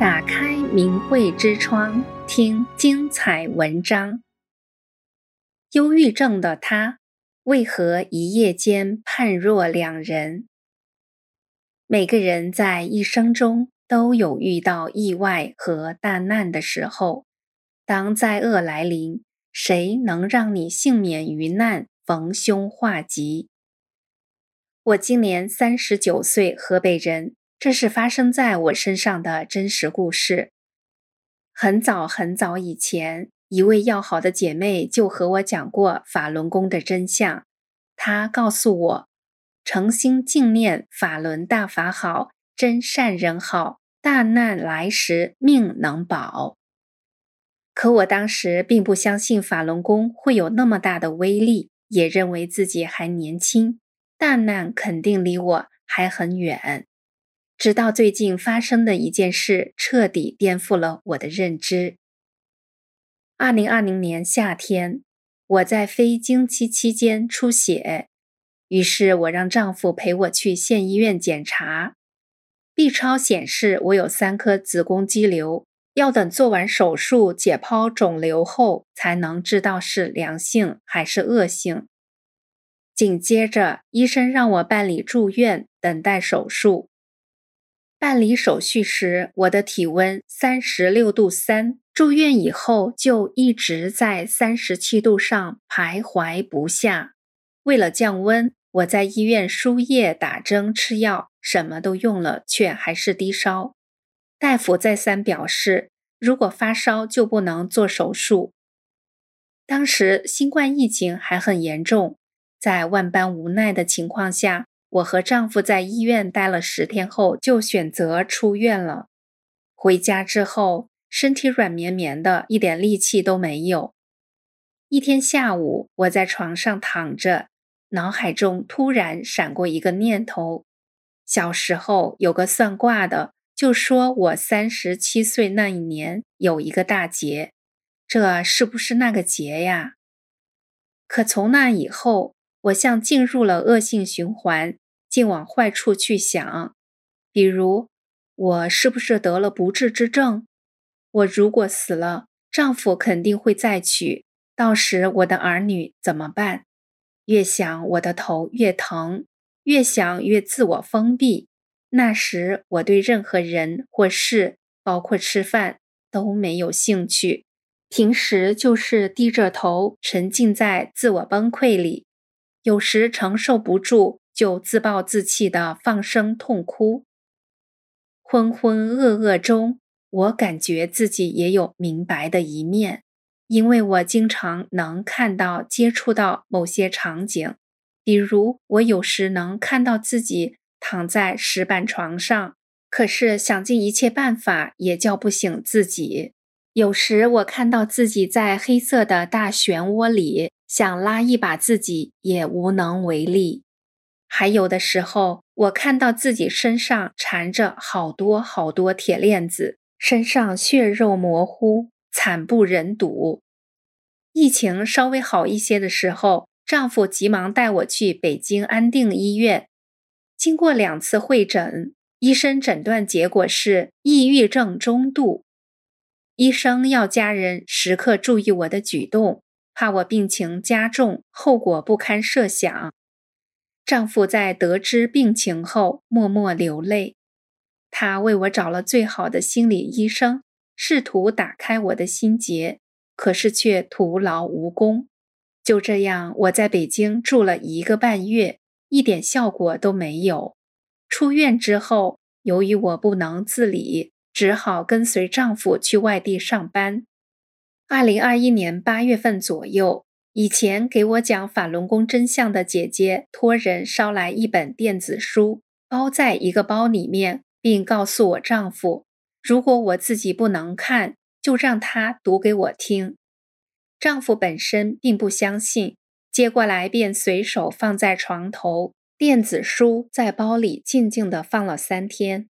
打开名慧之窗，听精彩文章。忧郁症的他，为何一夜间判若两人？每个人在一生中都有遇到意外和大难的时候。当灾厄来临，谁能让你幸免于难、逢凶化吉？我今年三十九岁，河北人。这是发生在我身上的真实故事。很早很早以前，一位要好的姐妹就和我讲过法轮功的真相。她告诉我，诚心静念法轮大法好，真善人好，大难来时命能保。可我当时并不相信法轮功会有那么大的威力，也认为自己还年轻，大难肯定离我还很远。直到最近发生的一件事，彻底颠覆了我的认知。二零二零年夏天，我在非经期期间出血，于是我让丈夫陪我去县医院检查。B 超显示我有三颗子宫肌瘤，要等做完手术解剖肿瘤后，才能知道是良性还是恶性。紧接着，医生让我办理住院，等待手术。办理手续时，我的体温三十六度三，住院以后就一直在三十七度上徘徊不下。为了降温，我在医院输液、打针、吃药，什么都用了，却还是低烧。大夫再三表示，如果发烧就不能做手术。当时新冠疫情还很严重，在万般无奈的情况下。我和丈夫在医院待了十天后，就选择出院了。回家之后，身体软绵绵的，一点力气都没有。一天下午，我在床上躺着，脑海中突然闪过一个念头：小时候有个算卦的，就说我三十七岁那一年有一个大劫，这是不是那个劫呀？可从那以后，我像进入了恶性循环，竟往坏处去想。比如，我是不是得了不治之症？我如果死了，丈夫肯定会再娶，到时我的儿女怎么办？越想我的头越疼，越想越自我封闭。那时我对任何人或事，包括吃饭，都没有兴趣。平时就是低着头，沉浸在自我崩溃里。有时承受不住，就自暴自弃地放声痛哭。浑浑噩噩中，我感觉自己也有明白的一面，因为我经常能看到、接触到某些场景，比如我有时能看到自己躺在石板床上，可是想尽一切办法也叫不醒自己；有时我看到自己在黑色的大漩涡里。想拉一把自己也无能为力，还有的时候，我看到自己身上缠着好多好多铁链子，身上血肉模糊，惨不忍睹。疫情稍微好一些的时候，丈夫急忙带我去北京安定医院。经过两次会诊，医生诊断结果是抑郁症中度，医生要家人时刻注意我的举动。怕我病情加重，后果不堪设想。丈夫在得知病情后默默流泪。他为我找了最好的心理医生，试图打开我的心结，可是却徒劳无功。就这样，我在北京住了一个半月，一点效果都没有。出院之后，由于我不能自理，只好跟随丈夫去外地上班。二零二一年八月份左右，以前给我讲法轮功真相的姐姐托人捎来一本电子书，包在一个包里面，并告诉我丈夫，如果我自己不能看，就让他读给我听。丈夫本身并不相信，接过来便随手放在床头，电子书在包里静静地放了三天。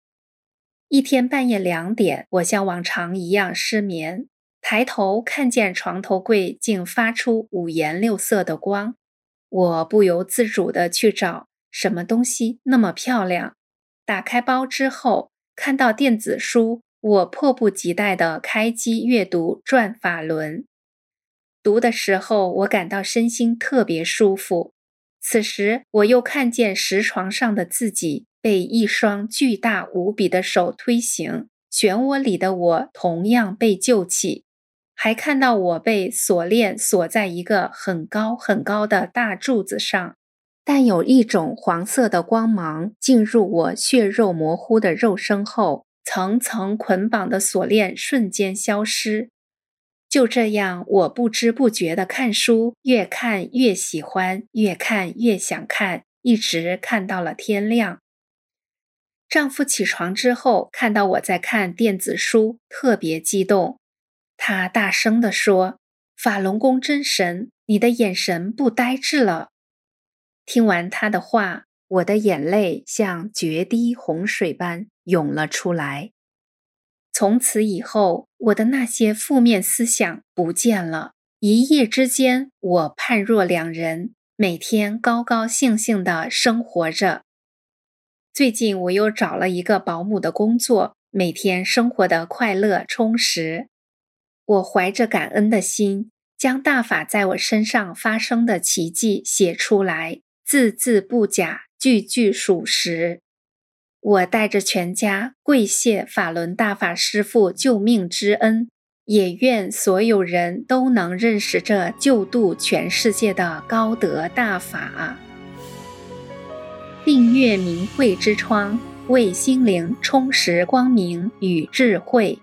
一天半夜两点，我像往常一样失眠。抬头看见床头柜竟发出五颜六色的光，我不由自主地去找什么东西那么漂亮。打开包之后，看到电子书，我迫不及待地开机阅读《转法轮》。读的时候，我感到身心特别舒服。此时，我又看见石床上的自己被一双巨大无比的手推行，漩涡里的我同样被救起，还看到我被锁链锁在一个很高很高的大柱子上。但有一种黄色的光芒进入我血肉模糊的肉身后，层层捆绑的锁链瞬间消失。就这样，我不知不觉地看书，越看越喜欢，越看越想看，一直看到了天亮。丈夫起床之后，看到我在看电子书，特别激动。他大声地说：“法轮功真神，你的眼神不呆滞了。”听完他的话，我的眼泪像决堤洪水般涌了出来。从此以后，我的那些负面思想不见了。一夜之间，我判若两人，每天高高兴兴地生活着。最近，我又找了一个保姆的工作，每天生活的快乐充实。我怀着感恩的心，将大法在我身上发生的奇迹写出来。字字不假，句句属实。我带着全家跪谢法轮大法师父救命之恩，也愿所有人都能认识这救度全世界的高德大法。订阅明慧之窗，为心灵充实光明与智慧。